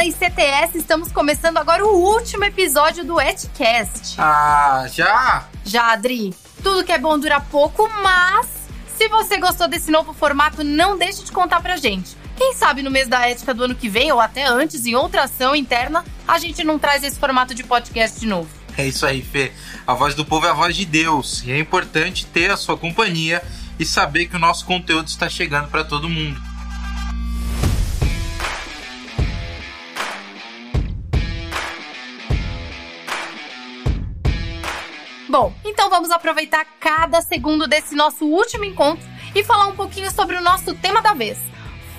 da ICTS, estamos começando agora o último episódio do Etcast. Ah, já? Já, Adri. Tudo que é bom dura pouco, mas se você gostou desse novo formato, não deixe de contar pra gente. Quem sabe no mês da ética do ano que vem, ou até antes, em outra ação interna, a gente não traz esse formato de podcast de novo. É isso aí, Fê. A voz do povo é a voz de Deus. E é importante ter a sua companhia e saber que o nosso conteúdo está chegando para todo mundo. Bom, então vamos aproveitar cada segundo desse nosso último encontro e falar um pouquinho sobre o nosso tema da vez: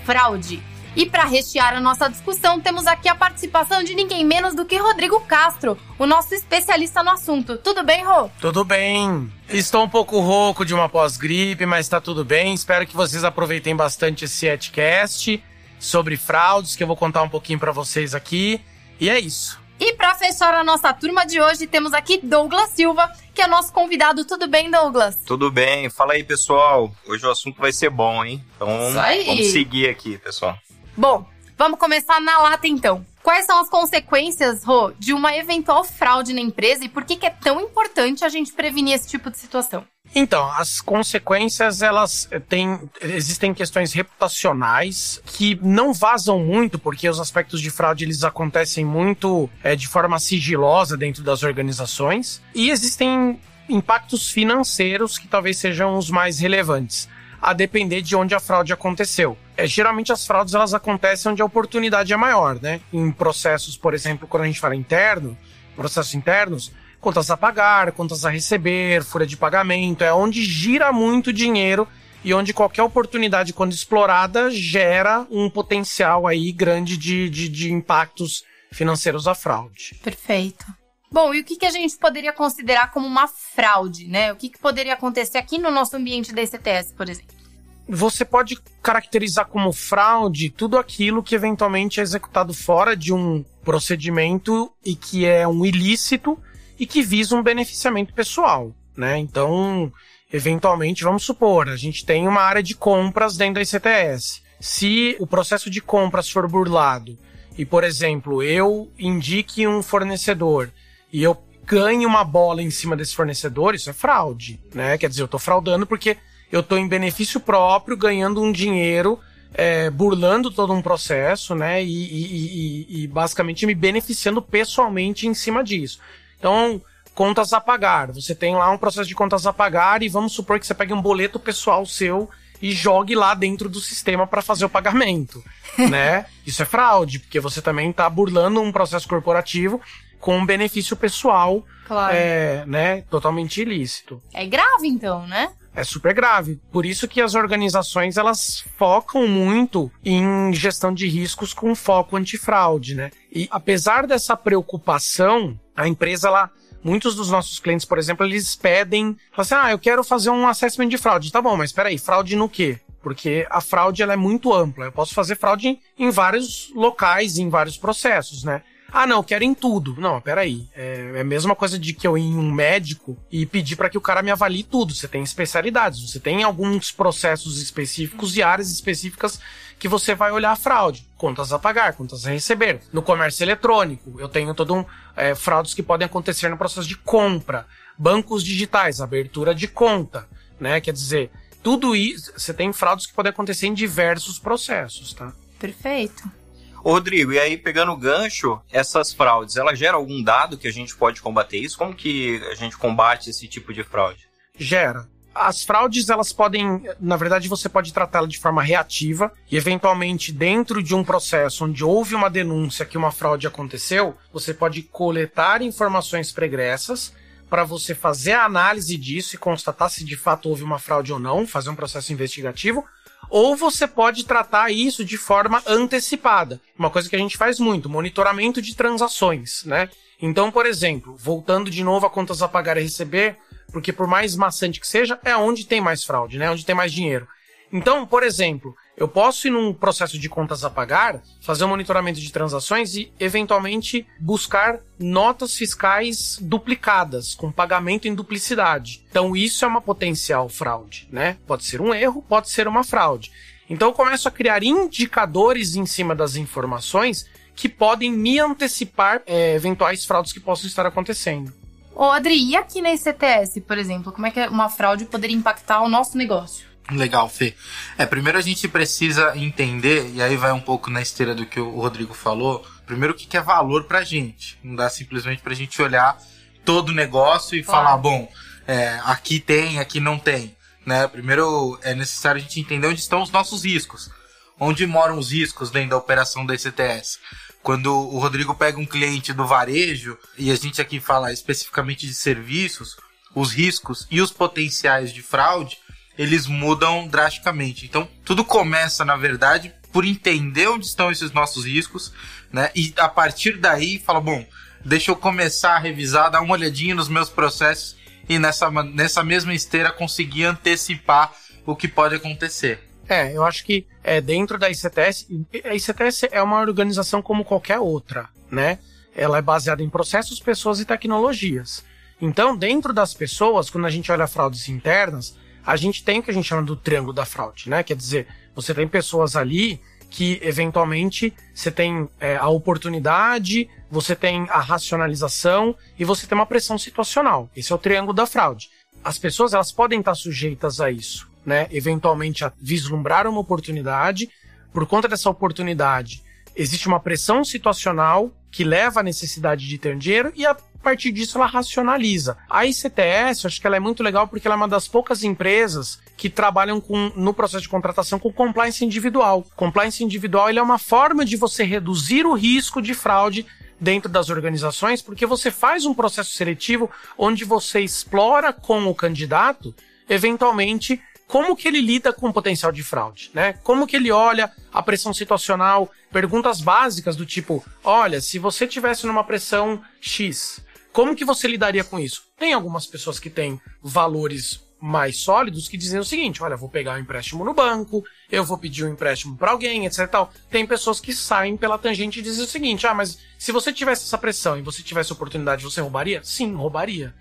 fraude. E para rechear a nossa discussão, temos aqui a participação de ninguém menos do que Rodrigo Castro, o nosso especialista no assunto. Tudo bem, Rô? Tudo bem. Estou um pouco rouco de uma pós-gripe, mas está tudo bem. Espero que vocês aproveitem bastante esse Edcast sobre fraudes, que eu vou contar um pouquinho para vocês aqui. E é isso. E para fechar a nossa turma de hoje, temos aqui Douglas Silva, que é nosso convidado. Tudo bem, Douglas? Tudo bem. Fala aí, pessoal. Hoje o assunto vai ser bom, hein? Então vamos seguir aqui, pessoal. Bom, vamos começar na lata então. Quais são as consequências, Rô, de uma eventual fraude na empresa e por que, que é tão importante a gente prevenir esse tipo de situação? Então, as consequências, elas têm. Existem questões reputacionais que não vazam muito, porque os aspectos de fraude eles acontecem muito é, de forma sigilosa dentro das organizações. E existem impactos financeiros que talvez sejam os mais relevantes, a depender de onde a fraude aconteceu. É, geralmente as fraudes elas acontecem onde a oportunidade é maior, né? Em processos, por exemplo, quando a gente fala interno, processos internos, contas a pagar, contas a receber, folha de pagamento, é onde gira muito dinheiro e onde qualquer oportunidade, quando explorada, gera um potencial aí grande de, de, de impactos financeiros à fraude. Perfeito. Bom, e o que, que a gente poderia considerar como uma fraude, né? O que, que poderia acontecer aqui no nosso ambiente da ICTS, por exemplo? Você pode caracterizar como fraude tudo aquilo que eventualmente é executado fora de um procedimento e que é um ilícito e que visa um beneficiamento pessoal, né? Então, eventualmente, vamos supor, a gente tem uma área de compras dentro da ICTS. Se o processo de compras for burlado e, por exemplo, eu indique um fornecedor e eu ganhe uma bola em cima desse fornecedor, isso é fraude, né? Quer dizer, eu estou fraudando porque eu estou em benefício próprio, ganhando um dinheiro, é, burlando todo um processo, né? E, e, e, e, basicamente me beneficiando pessoalmente em cima disso. Então, contas a pagar. Você tem lá um processo de contas a pagar e vamos supor que você pegue um boleto pessoal seu e jogue lá dentro do sistema para fazer o pagamento, né? Isso é fraude, porque você também está burlando um processo corporativo com um benefício pessoal, claro. é, né, totalmente ilícito. É grave então, né? É super grave. Por isso que as organizações elas focam muito em gestão de riscos com foco antifraude, né? E apesar dessa preocupação, a empresa ela Muitos dos nossos clientes, por exemplo, eles pedem, assim, ah, eu quero fazer um assessment de fraude. Tá bom, mas espera aí, fraude no quê? Porque a fraude ela é muito ampla. Eu posso fazer fraude em vários locais, em vários processos, né? Ah, não, quero em tudo. Não, peraí. É, é a mesma coisa de que eu ir em um médico e pedir para que o cara me avalie tudo. Você tem especialidades, você tem alguns processos específicos e áreas específicas que você vai olhar a fraude. Contas a pagar, contas a receber. No comércio eletrônico, eu tenho todo um. É, fraudes que podem acontecer no processo de compra. Bancos digitais, abertura de conta. Né? Quer dizer, tudo isso. Você tem fraudes que podem acontecer em diversos processos, tá? Perfeito. Ô, Rodrigo, e aí pegando o gancho, essas fraudes, ela gera algum dado que a gente pode combater isso? Como que a gente combate esse tipo de fraude? Gera. As fraudes, elas podem, na verdade, você pode tratá-la de forma reativa e, eventualmente, dentro de um processo onde houve uma denúncia que uma fraude aconteceu, você pode coletar informações pregressas para você fazer a análise disso e constatar se de fato houve uma fraude ou não, fazer um processo investigativo, ou você pode tratar isso de forma antecipada. Uma coisa que a gente faz muito, monitoramento de transações, né? Então, por exemplo, voltando de novo a contas a pagar e receber, porque por mais maçante que seja, é onde tem mais fraude, né? Onde tem mais dinheiro. Então, por exemplo, eu posso ir num processo de contas a pagar, fazer um monitoramento de transações e, eventualmente, buscar notas fiscais duplicadas, com pagamento em duplicidade. Então, isso é uma potencial fraude, né? Pode ser um erro, pode ser uma fraude. Então, eu começo a criar indicadores em cima das informações que podem me antecipar é, eventuais fraudes que possam estar acontecendo. Ô, Adri, e aqui na ICTS, por exemplo, como é que uma fraude poderia impactar o nosso negócio? Legal, Fê. É, primeiro a gente precisa entender, e aí vai um pouco na esteira do que o Rodrigo falou, primeiro o que é valor pra gente. Não dá simplesmente pra gente olhar todo o negócio e claro. falar, bom, é, aqui tem, aqui não tem. Né? Primeiro é necessário a gente entender onde estão os nossos riscos. Onde moram os riscos dentro da operação da ICTS. Quando o Rodrigo pega um cliente do varejo, e a gente aqui fala especificamente de serviços, os riscos e os potenciais de fraude, eles mudam drasticamente. Então, tudo começa, na verdade, por entender onde estão esses nossos riscos, né? E a partir daí, fala, bom, deixa eu começar a revisar, dar uma olhadinha nos meus processos e nessa, nessa mesma esteira conseguir antecipar o que pode acontecer. É, eu acho que é, dentro da ICTS, a ICTS é uma organização como qualquer outra, né? Ela é baseada em processos, pessoas e tecnologias. Então, dentro das pessoas, quando a gente olha fraudes internas, a gente tem o que a gente chama do triângulo da fraude, né? Quer dizer, você tem pessoas ali que eventualmente você tem é, a oportunidade, você tem a racionalização e você tem uma pressão situacional. Esse é o triângulo da fraude. As pessoas elas podem estar sujeitas a isso, né? Eventualmente a vislumbrar uma oportunidade, por conta dessa oportunidade existe uma pressão situacional que leva à necessidade de ter dinheiro e a partir disso ela racionaliza. A ICTS, acho que ela é muito legal porque ela é uma das poucas empresas que trabalham com, no processo de contratação com compliance individual. Compliance individual ele é uma forma de você reduzir o risco de fraude dentro das organizações, porque você faz um processo seletivo onde você explora com o candidato, eventualmente, como que ele lida com o potencial de fraude, né? Como que ele olha a pressão situacional, perguntas básicas do tipo, olha, se você tivesse numa pressão X, como que você lidaria com isso? Tem algumas pessoas que têm valores mais sólidos que dizem o seguinte: olha, vou pegar um empréstimo no banco, eu vou pedir um empréstimo para alguém, etc. Tal. Tem pessoas que saem pela tangente e dizem o seguinte: ah, mas se você tivesse essa pressão e você tivesse oportunidade, você roubaria? Sim, roubaria.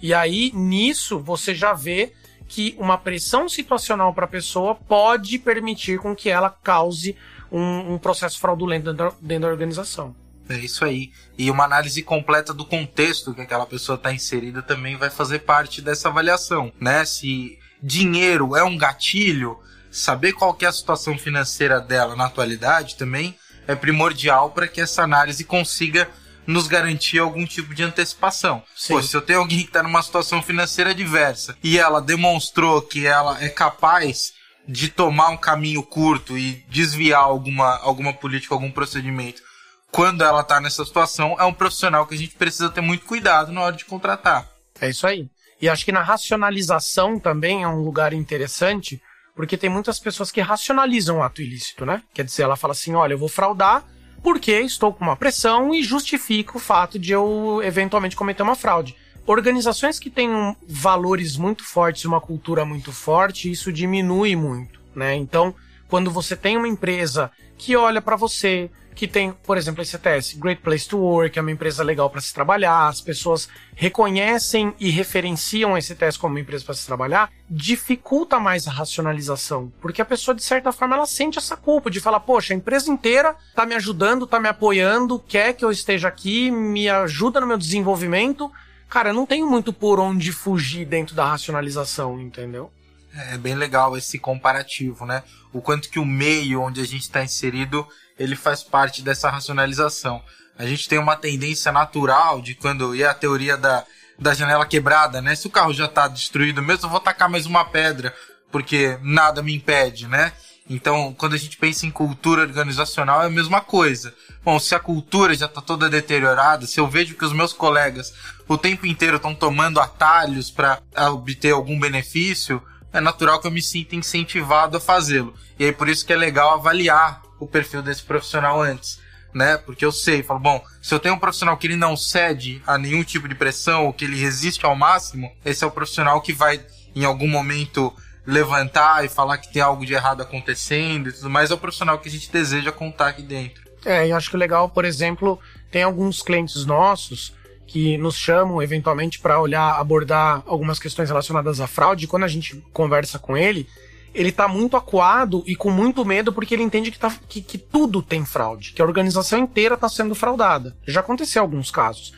E aí, nisso, você já vê que uma pressão situacional para a pessoa pode permitir com que ela cause um, um processo fraudulento dentro, dentro da organização. É isso aí. E uma análise completa do contexto que aquela pessoa está inserida também vai fazer parte dessa avaliação, né? Se dinheiro é um gatilho, saber qual é a situação financeira dela na atualidade também é primordial para que essa análise consiga nos garantir algum tipo de antecipação. Sim. Pô, se eu tenho alguém que está numa situação financeira diversa e ela demonstrou que ela é capaz de tomar um caminho curto e desviar alguma, alguma política, algum procedimento quando ela está nessa situação, é um profissional que a gente precisa ter muito cuidado na hora de contratar. É isso aí. E acho que na racionalização também é um lugar interessante, porque tem muitas pessoas que racionalizam o ato ilícito, né? Quer dizer, ela fala assim: olha, eu vou fraudar porque estou com uma pressão e justifica o fato de eu eventualmente cometer uma fraude. Organizações que têm valores muito fortes uma cultura muito forte, isso diminui muito, né? Então, quando você tem uma empresa que olha para você, que tem, por exemplo, a ICTS, Great Place to Work, é uma empresa legal para se trabalhar, as pessoas reconhecem e referenciam a ICTS como uma empresa para se trabalhar, dificulta mais a racionalização, porque a pessoa, de certa forma, ela sente essa culpa de falar, poxa, a empresa inteira tá me ajudando, tá me apoiando, quer que eu esteja aqui, me ajuda no meu desenvolvimento. Cara, eu não tenho muito por onde fugir dentro da racionalização, entendeu? É bem legal esse comparativo, né? O quanto que o meio onde a gente está inserido ele faz parte dessa racionalização. A gente tem uma tendência natural de quando e a teoria da, da janela quebrada, né? Se o carro já está destruído mesmo, eu vou tacar mais uma pedra, porque nada me impede, né? Então, quando a gente pensa em cultura organizacional, é a mesma coisa. Bom, se a cultura já está toda deteriorada, se eu vejo que os meus colegas o tempo inteiro estão tomando atalhos para obter algum benefício, é natural que eu me sinta incentivado a fazê-lo. E aí por isso que é legal avaliar o perfil desse profissional antes, né? Porque eu sei, falo, bom, se eu tenho um profissional que ele não cede a nenhum tipo de pressão, ou que ele resiste ao máximo, esse é o profissional que vai, em algum momento, levantar e falar que tem algo de errado acontecendo e tudo mais, é o profissional que a gente deseja contar aqui dentro. É, e acho que legal, por exemplo, tem alguns clientes nossos que nos chamam eventualmente para olhar, abordar algumas questões relacionadas à fraude. Quando a gente conversa com ele, ele tá muito acuado e com muito medo porque ele entende que, tá, que, que tudo tem fraude, que a organização inteira está sendo fraudada. Já aconteceu alguns casos.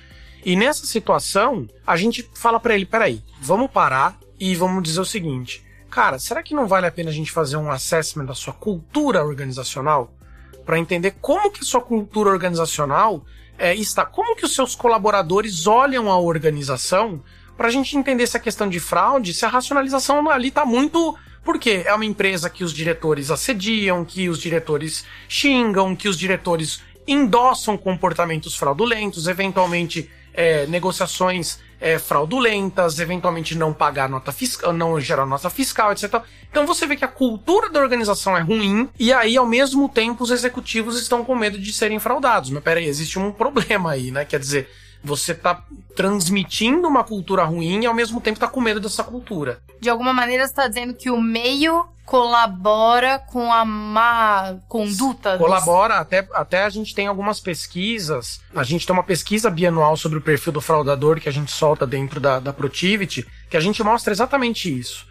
E nessa situação, a gente fala para ele: peraí, vamos parar e vamos dizer o seguinte. Cara, será que não vale a pena a gente fazer um assessment da sua cultura organizacional? Para entender como que a sua cultura organizacional é, está, como que os seus colaboradores olham a organização, para a gente entender se a questão de fraude, se a racionalização ali está muito porque é uma empresa que os diretores assediam, que os diretores xingam, que os diretores endossam comportamentos fraudulentos, eventualmente é, negociações é, fraudulentas, eventualmente não pagar nota fiscal, não gerar nota fiscal, etc. Então você vê que a cultura da organização é ruim e aí, ao mesmo tempo, os executivos estão com medo de serem fraudados. Mas peraí, existe um problema aí, né? Quer dizer, você tá transmitindo uma cultura ruim e ao mesmo tempo tá com medo dessa cultura. De alguma maneira você tá dizendo que o meio colabora com a má conduta? Colabora, até, até a gente tem algumas pesquisas. A gente tem uma pesquisa bianual sobre o perfil do fraudador que a gente solta dentro da, da Protivity, que a gente mostra exatamente isso.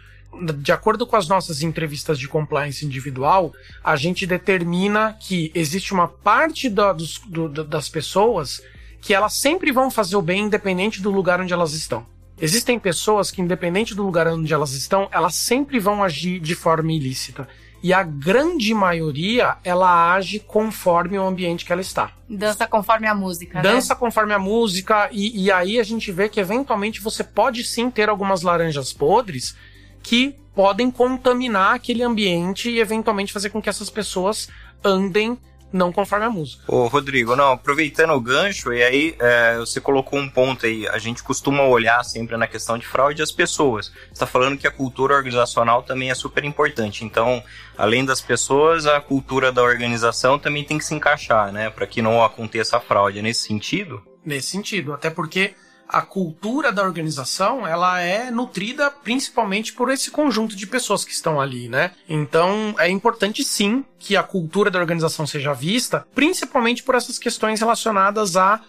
De acordo com as nossas entrevistas de compliance individual, a gente determina que existe uma parte da, dos, do, das pessoas que elas sempre vão fazer o bem independente do lugar onde elas estão. Existem pessoas que, independente do lugar onde elas estão, elas sempre vão agir de forma ilícita. E a grande maioria, ela age conforme o ambiente que ela está. Dança conforme a música, né? Dança né? conforme a música, e, e aí a gente vê que eventualmente você pode sim ter algumas laranjas podres que podem contaminar aquele ambiente e eventualmente fazer com que essas pessoas andem não conforme a música. Ô, Rodrigo, não, aproveitando o gancho, e aí é, você colocou um ponto aí, a gente costuma olhar sempre na questão de fraude as pessoas. Você está falando que a cultura organizacional também é super importante, então, além das pessoas, a cultura da organização também tem que se encaixar, né, para que não aconteça a fraude. É nesse sentido? Nesse sentido, até porque a cultura da organização ela é nutrida principalmente por esse conjunto de pessoas que estão ali, né? Então é importante sim que a cultura da organização seja vista, principalmente por essas questões relacionadas à,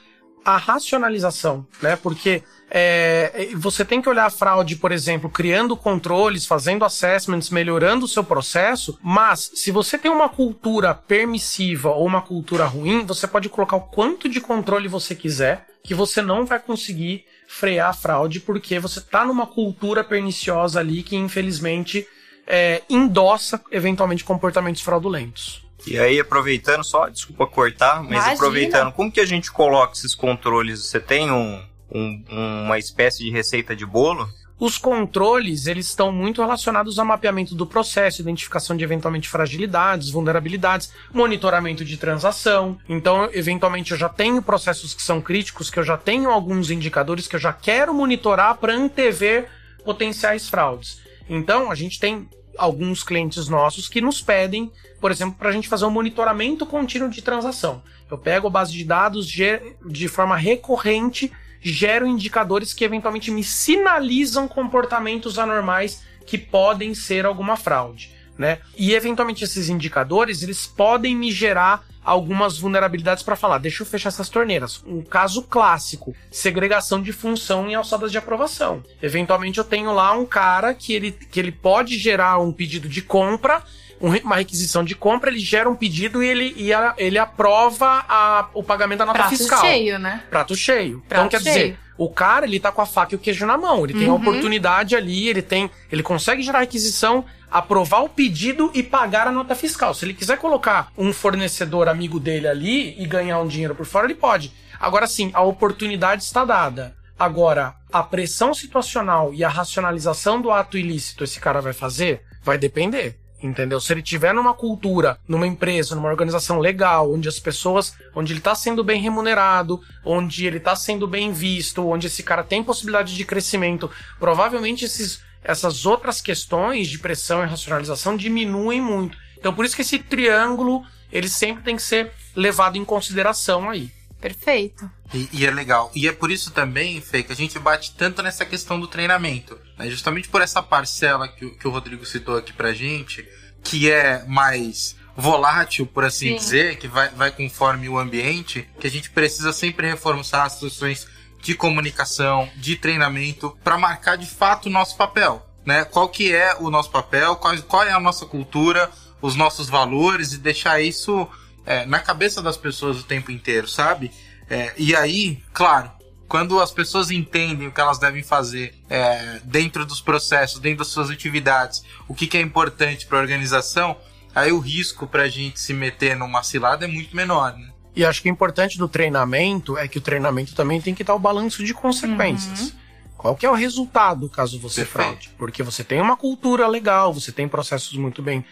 à racionalização, né? Porque é, você tem que olhar a fraude, por exemplo, criando controles, fazendo assessments, melhorando o seu processo, mas se você tem uma cultura permissiva ou uma cultura ruim, você pode colocar o quanto de controle você quiser, que você não vai conseguir frear a fraude, porque você está numa cultura perniciosa ali que, infelizmente, é, endossa eventualmente comportamentos fraudulentos. E aí, aproveitando, só, desculpa cortar, mas Imagina. aproveitando, como que a gente coloca esses controles? Você tem um, um, uma espécie de receita de bolo? Os controles, eles estão muito relacionados ao mapeamento do processo, identificação de eventualmente fragilidades, vulnerabilidades, monitoramento de transação. Então, eventualmente eu já tenho processos que são críticos, que eu já tenho alguns indicadores que eu já quero monitorar para antever potenciais fraudes. Então, a gente tem alguns clientes nossos que nos pedem, por exemplo, para a gente fazer um monitoramento contínuo de transação. Eu pego a base de dados de forma recorrente geram indicadores que eventualmente me sinalizam comportamentos anormais que podem ser alguma fraude. Né? E eventualmente esses indicadores eles podem me gerar algumas vulnerabilidades para falar, deixa eu fechar essas torneiras. Um caso clássico, segregação de função em alçadas de aprovação. Eventualmente eu tenho lá um cara que ele, que ele pode gerar um pedido de compra uma requisição de compra, ele gera um pedido e ele, e a, ele aprova a, o pagamento da nota Prato fiscal. Prato cheio, né? Prato cheio. Prato então, quer cheio. dizer, o cara, ele tá com a faca e o queijo na mão. Ele tem uhum. a oportunidade ali, ele tem. Ele consegue gerar requisição, aprovar o pedido e pagar a nota fiscal. Se ele quiser colocar um fornecedor amigo dele ali e ganhar um dinheiro por fora, ele pode. Agora sim, a oportunidade está dada. Agora, a pressão situacional e a racionalização do ato ilícito esse cara vai fazer? Vai depender. Entendeu? Se ele tiver numa cultura, numa empresa, numa organização legal, onde as pessoas, onde ele está sendo bem remunerado, onde ele está sendo bem visto, onde esse cara tem possibilidade de crescimento, provavelmente esses, essas outras questões de pressão e racionalização diminuem muito. Então por isso que esse triângulo, ele sempre tem que ser levado em consideração aí. Perfeito. E, e, é legal. E é por isso também, Fê, que a gente bate tanto nessa questão do treinamento. Né? Justamente por essa parcela que, que o Rodrigo citou aqui pra gente, que é mais volátil, por assim Sim. dizer, que vai, vai conforme o ambiente, que a gente precisa sempre reforçar as situações de comunicação, de treinamento, para marcar de fato o nosso papel. né? Qual que é o nosso papel, qual, qual é a nossa cultura, os nossos valores e deixar isso é, na cabeça das pessoas o tempo inteiro, sabe? É, e aí, claro, quando as pessoas entendem o que elas devem fazer é, dentro dos processos, dentro das suas atividades, o que, que é importante para a organização, aí o risco para a gente se meter numa cilada é muito menor, né? E acho que o importante do treinamento é que o treinamento também tem que dar o balanço de consequências. Uhum. Qual que é o resultado caso você Perfeito. fraude? Porque você tem uma cultura legal, você tem processos muito bem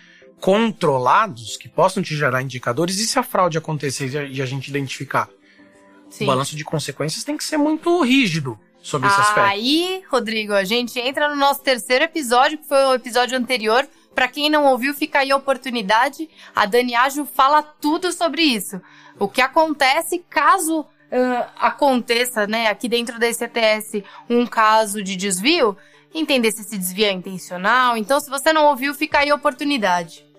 controlados que possam te gerar indicadores e se a fraude acontecer e a gente identificar? Sim. O balanço de consequências tem que ser muito rígido sobre esse aspecto. Aí, Rodrigo, a gente entra no nosso terceiro episódio, que foi o episódio anterior. Para quem não ouviu, fica aí a oportunidade. A Dani Ágil fala tudo sobre isso. O que acontece caso uh, aconteça, né, aqui dentro da ECTS, um caso de desvio, entender se esse desvio é intencional. Então, se você não ouviu, fica aí a oportunidade.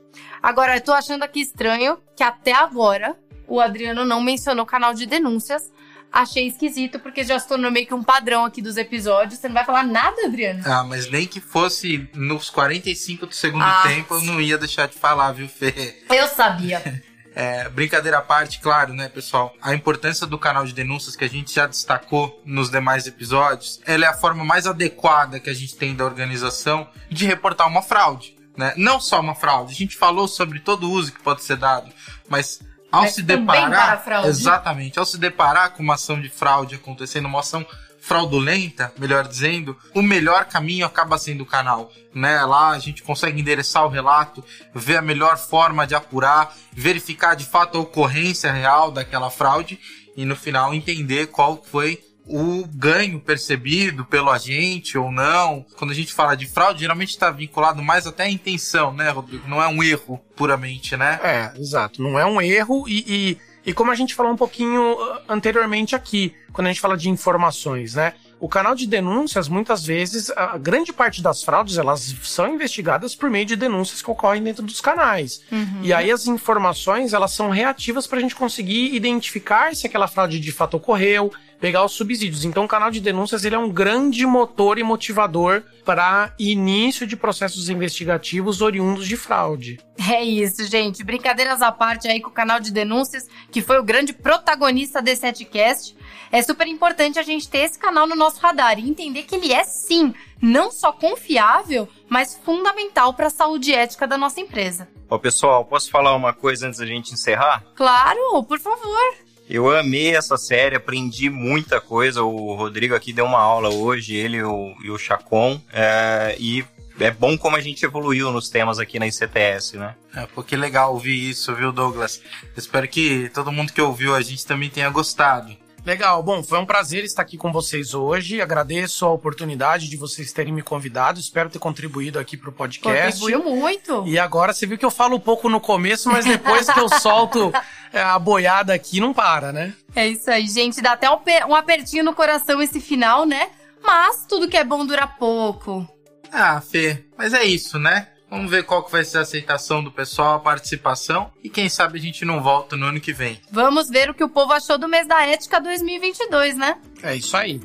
Agora, eu tô achando aqui estranho que até agora o Adriano não mencionou o canal de denúncias. Achei esquisito, porque já se tornou meio que um padrão aqui dos episódios. Você não vai falar nada, Adriano? Ah, mas nem que fosse nos 45 do segundo ah. tempo, eu não ia deixar de falar, viu, Fê? Eu sabia. É, brincadeira à parte, claro, né, pessoal? A importância do canal de denúncias que a gente já destacou nos demais episódios, ela é a forma mais adequada que a gente tem da organização de reportar uma fraude. Né? Não só uma fraude, a gente falou sobre todo o uso que pode ser dado, mas ao se deparar. Exatamente, ao se deparar com uma ação de fraude acontecendo, uma ação fraudulenta, melhor dizendo, o melhor caminho acaba sendo o canal. Né? Lá a gente consegue endereçar o relato, ver a melhor forma de apurar, verificar de fato a ocorrência real daquela fraude e no final entender qual foi o ganho percebido pelo agente ou não. Quando a gente fala de fraude, geralmente está vinculado mais até à intenção, né, Rodrigo? Não é um erro puramente, né? É, exato. Não é um erro e, e, e como a gente falou um pouquinho uh, anteriormente aqui, quando a gente fala de informações, né? O canal de denúncias, muitas vezes, a grande parte das fraudes, elas são investigadas por meio de denúncias que ocorrem dentro dos canais. Uhum. E aí as informações, elas são reativas para a gente conseguir identificar se aquela fraude de fato ocorreu, pegar os subsídios. Então, o canal de denúncias ele é um grande motor e motivador para início de processos investigativos oriundos de fraude. É isso, gente. Brincadeiras à parte aí com o canal de denúncias, que foi o grande protagonista desse setcast. É super importante a gente ter esse canal no nosso radar e entender que ele é sim, não só confiável, mas fundamental para a saúde ética da nossa empresa. Ó, pessoal, posso falar uma coisa antes da gente encerrar? Claro, por favor. Eu amei essa série, aprendi muita coisa. O Rodrigo aqui deu uma aula hoje, ele e o, e o Chacon. É, e é bom como a gente evoluiu nos temas aqui na ICTS, né? É, pô, que legal ouvir isso, viu, Douglas? Espero que todo mundo que ouviu a gente também tenha gostado. Legal, bom, foi um prazer estar aqui com vocês hoje. Agradeço a oportunidade de vocês terem me convidado. Espero ter contribuído aqui pro podcast. Contribuiu muito. E agora você viu que eu falo um pouco no começo, mas depois que eu solto é, a boiada aqui, não para, né? É isso aí, gente. Dá até um apertinho no coração esse final, né? Mas tudo que é bom dura pouco. Ah, Fê, mas é isso, né? Vamos ver qual que vai ser a aceitação do pessoal, a participação e quem sabe a gente não volta no ano que vem. Vamos ver o que o povo achou do mês da ética 2022, né? É isso aí.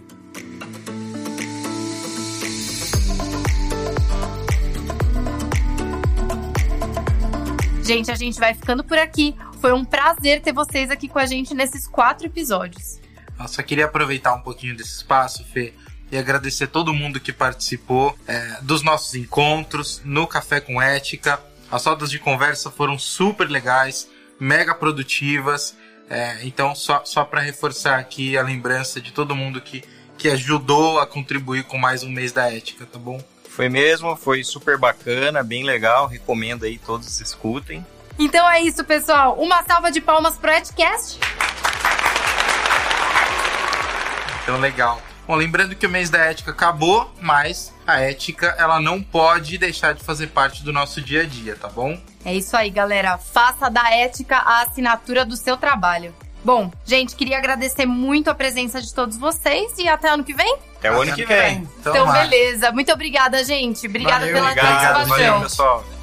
Gente, a gente vai ficando por aqui. Foi um prazer ter vocês aqui com a gente nesses quatro episódios. Eu só queria aproveitar um pouquinho desse espaço, Fê, e agradecer todo mundo que participou é, dos nossos encontros no Café com Ética. As rodas de conversa foram super legais, mega produtivas. É, então, só, só para reforçar aqui a lembrança de todo mundo que, que ajudou a contribuir com mais um mês da ética, tá bom? Foi mesmo, foi super bacana, bem legal. Recomendo aí, todos escutem. Então é isso, pessoal. Uma salva de palmas pro Etcast. Então, legal. Bom, lembrando que o mês da ética acabou, mas a ética ela não pode deixar de fazer parte do nosso dia a dia, tá bom? É isso aí, galera. Faça da ética a assinatura do seu trabalho. Bom, gente, queria agradecer muito a presença de todos vocês e até ano que vem. Até o ano que vem. Então, então beleza. Muito obrigada, gente. Obrigada valeu, pela obrigado, participação. Valeu, pessoal.